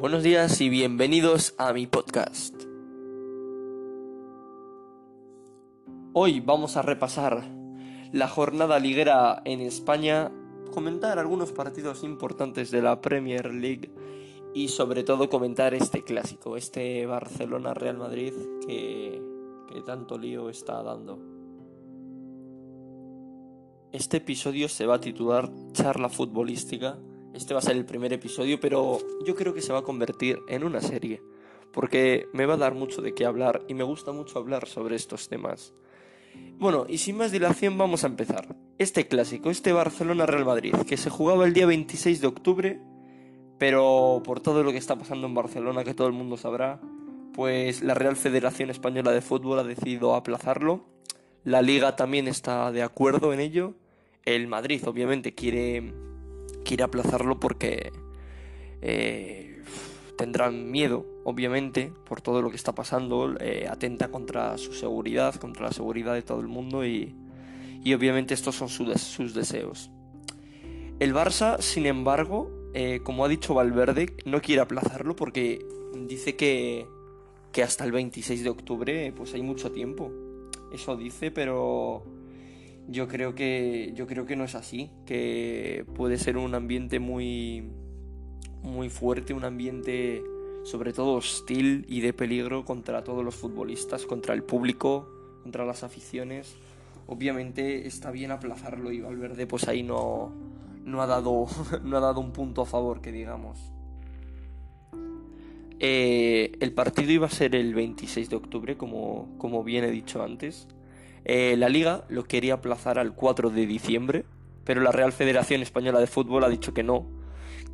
Buenos días y bienvenidos a mi podcast. Hoy vamos a repasar la jornada liguera en España, comentar algunos partidos importantes de la Premier League y sobre todo comentar este clásico, este Barcelona-Real Madrid que, que tanto lío está dando. Este episodio se va a titular Charla Futbolística este va a ser el primer episodio, pero yo creo que se va a convertir en una serie, porque me va a dar mucho de qué hablar y me gusta mucho hablar sobre estos temas. Bueno, y sin más dilación vamos a empezar. Este clásico, este Barcelona-Real Madrid, que se jugaba el día 26 de octubre, pero por todo lo que está pasando en Barcelona, que todo el mundo sabrá, pues la Real Federación Española de Fútbol ha decidido aplazarlo. La liga también está de acuerdo en ello. El Madrid obviamente quiere quiere aplazarlo porque eh, tendrán miedo, obviamente, por todo lo que está pasando, eh, atenta contra su seguridad, contra la seguridad de todo el mundo y, y obviamente estos son sus deseos. El Barça, sin embargo, eh, como ha dicho Valverde, no quiere aplazarlo porque dice que, que hasta el 26 de octubre pues hay mucho tiempo. Eso dice, pero yo creo que yo creo que no es así, que puede ser un ambiente muy muy fuerte, un ambiente sobre todo hostil y de peligro contra todos los futbolistas, contra el público, contra las aficiones. Obviamente está bien aplazarlo y Valverde pues ahí no no ha dado no ha dado un punto a favor que digamos. Eh, el partido iba a ser el 26 de octubre, como, como bien he dicho antes. Eh, la liga lo quería aplazar al 4 de diciembre, pero la Real Federación Española de Fútbol ha dicho que no,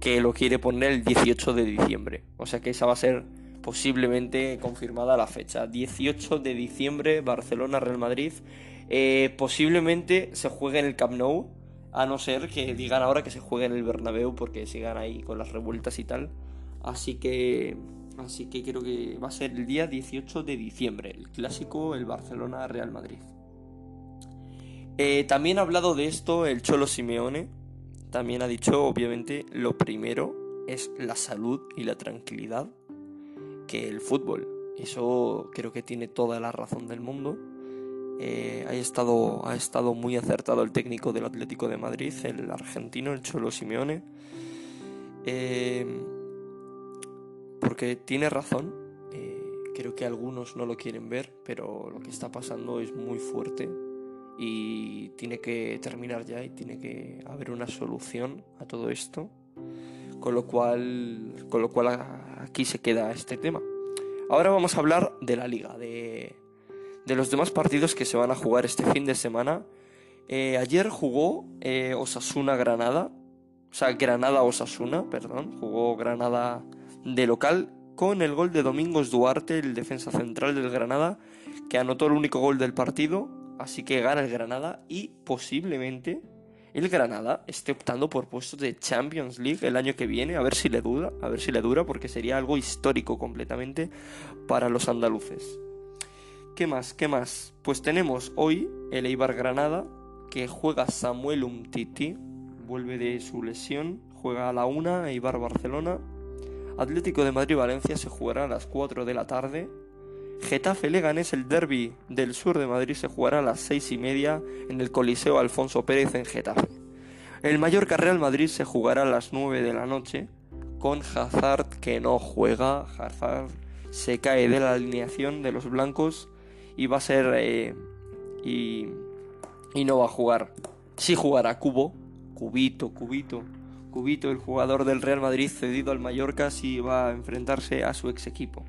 que lo quiere poner el 18 de diciembre. O sea que esa va a ser posiblemente confirmada la fecha. 18 de diciembre, Barcelona-Real Madrid. Eh, posiblemente se juegue en el Camp Nou, a no ser que digan ahora que se juegue en el Bernabéu porque sigan ahí con las revueltas y tal. Así que así que creo que va a ser el día 18 de diciembre, el clásico el Barcelona-Real Madrid. Eh, también ha hablado de esto el Cholo Simeone. También ha dicho, obviamente, lo primero es la salud y la tranquilidad que el fútbol. Eso creo que tiene toda la razón del mundo. Eh, ha, estado, ha estado muy acertado el técnico del Atlético de Madrid, el argentino, el Cholo Simeone. Eh, porque tiene razón. creo que algunos no lo quieren ver, pero lo que está pasando es muy fuerte y tiene que terminar ya y tiene que haber una solución a todo esto con lo cual con lo cual aquí se queda este tema. Ahora vamos a hablar de la liga de, los demás partidos que se van a jugar este fin de semana. Eh, ayer jugó eh, Osasuna Granada o sea Granada Osasuna perdón jugó Granada de local con el gol de Domingos Duarte el defensa central del Granada que anotó el único gol del partido Así que gana el Granada y posiblemente el Granada esté optando por puestos de Champions League el año que viene, a ver si le dura, a ver si le dura, porque sería algo histórico completamente para los andaluces. ¿Qué más? ¿Qué más? Pues tenemos hoy el Eibar Granada, que juega Samuel Umtiti, vuelve de su lesión, juega a la una, Eibar Barcelona. Atlético de Madrid-Valencia se jugará a las 4 de la tarde, Getafe Leganés, el derby del sur de Madrid, se jugará a las seis y media en el Coliseo Alfonso Pérez en Getafe. El Mallorca Real Madrid se jugará a las 9 de la noche con Hazard que no juega. Hazard se cae de la alineación de los blancos y va a ser. Eh, y, no va a jugar. Sí jugará Cubo, Cubito, Cubito. Cubito, el jugador del Real Madrid cedido al Mallorca, si va a enfrentarse a su ex equipo.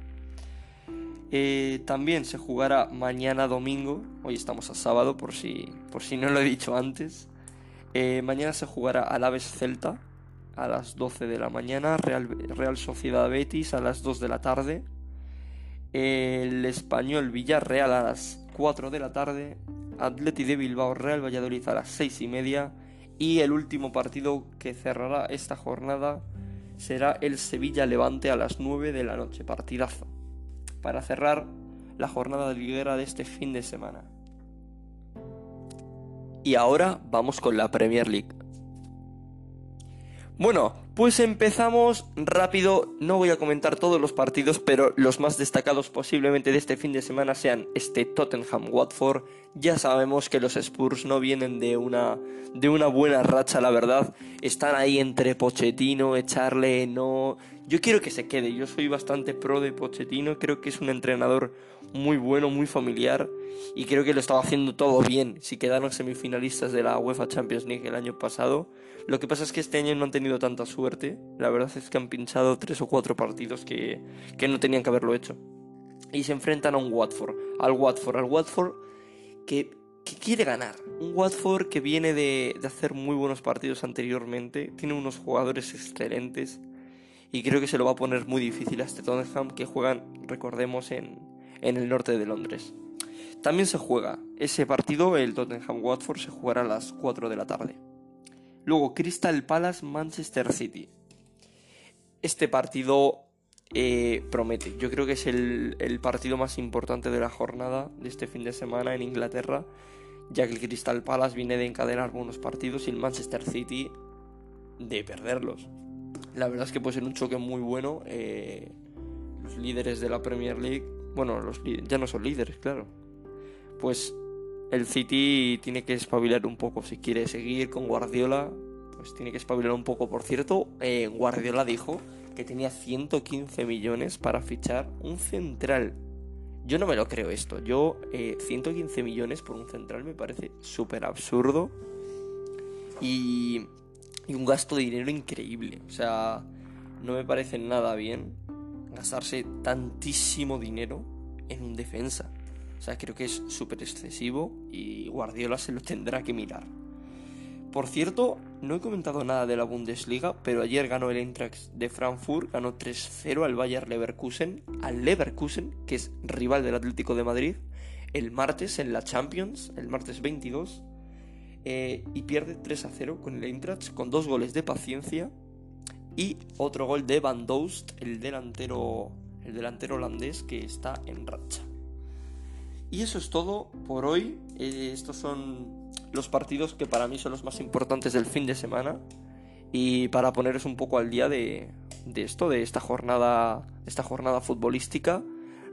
Eh, también se jugará mañana domingo, hoy estamos a sábado por si, por si no lo he dicho antes. Eh, mañana se jugará Alaves Celta a las 12 de la mañana, Real, Real Sociedad Betis a las 2 de la tarde, el Español Villarreal a las 4 de la tarde, Atleti de Bilbao Real Valladolid a las 6 y media. Y el último partido que cerrará esta jornada será el Sevilla Levante a las 9 de la noche, partidazo para cerrar la jornada liguera de este fin de semana. Y ahora vamos con la Premier League. Bueno, Pues empezamos rápido, no voy a comentar todos los partidos, pero los más destacados posiblemente de este fin de semana sean este Tottenham Watford. Ya sabemos que los Spurs no vienen de una de una buena racha, la verdad. Están ahí entre Pochettino, echarle no. Yo quiero que se quede. Yo soy bastante pro de Pochettino, creo que es un entrenador muy bueno, muy familiar y creo que lo estaba haciendo todo bien. Si quedaron semifinalistas de la UEFA Champions League el año pasado, lo que pasa es que este año no han tenido tanta suerte. La verdad es que han pinchado tres o cuatro partidos que, no tenían que haberlo hecho. Y se enfrentan a un Watford, al Watford, al Watford que, quiere ganar. Un Watford que viene de, de hacer muy buenos partidos anteriormente, tiene unos jugadores excelentes y creo que se lo va a poner muy difícil a este Tottenham que juegan, recordemos, en, en el norte de Londres. También se juega ese partido, el Tottenham Watford, se jugará a las 4 de la tarde. Luego Crystal Palace Manchester City. Este partido eh, promete. Yo creo que es el, partido más importante de la jornada de este fin de semana en Inglaterra, ya que el Crystal Palace viene de encadenar buenos partidos y el Manchester City de perderlos. La verdad es que puede ser un choque muy bueno. Eh, los líderes de la Premier League bueno, los ya no son líderes, claro. Pues el City tiene que espabilar un poco si quiere seguir con Guardiola. Pues tiene que espabilar un poco. Por cierto, eh, Guardiola dijo que tenía 115 millones para fichar un central. Yo no me lo creo esto. Yo, 115 eh, millones por un central me parece súper absurdo. Y, y un gasto de dinero increíble. O sea, no me parece nada bien gastarse tantísimo dinero en un defensa. O sea, creo que es súper excesivo y Guardiola se lo tendrá que mirar. Por cierto, no he comentado nada de la Bundesliga, pero ayer ganó el Eintracht de Frankfurt, ganó 3-0 al Bayer Leverkusen, al Leverkusen, que es rival del Atlético de Madrid, el martes en la Champions, el martes 22, eh, y pierde 3-0 con el Eintracht, con dos goles de paciencia y otro gol de Van Dost, el delantero, el delantero holandés que está en racha. Y eso es todo por hoy. Eh, estos son los partidos que para mí son los más importantes del fin de semana. Y para poneros un poco al día de, esto, de esta jornada, esta jornada futbolística,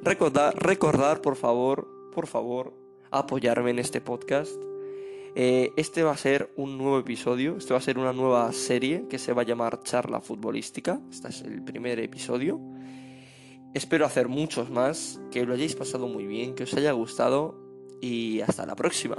recordar, recordar, por favor, por favor, apoyarme en este podcast eh, este va a ser un nuevo episodio, este va a ser una nueva serie que se va a llamar Charla Futbolística. Este es el primer episodio. Espero hacer muchos más, que lo hayáis pasado muy bien, que os haya gustado y hasta la próxima.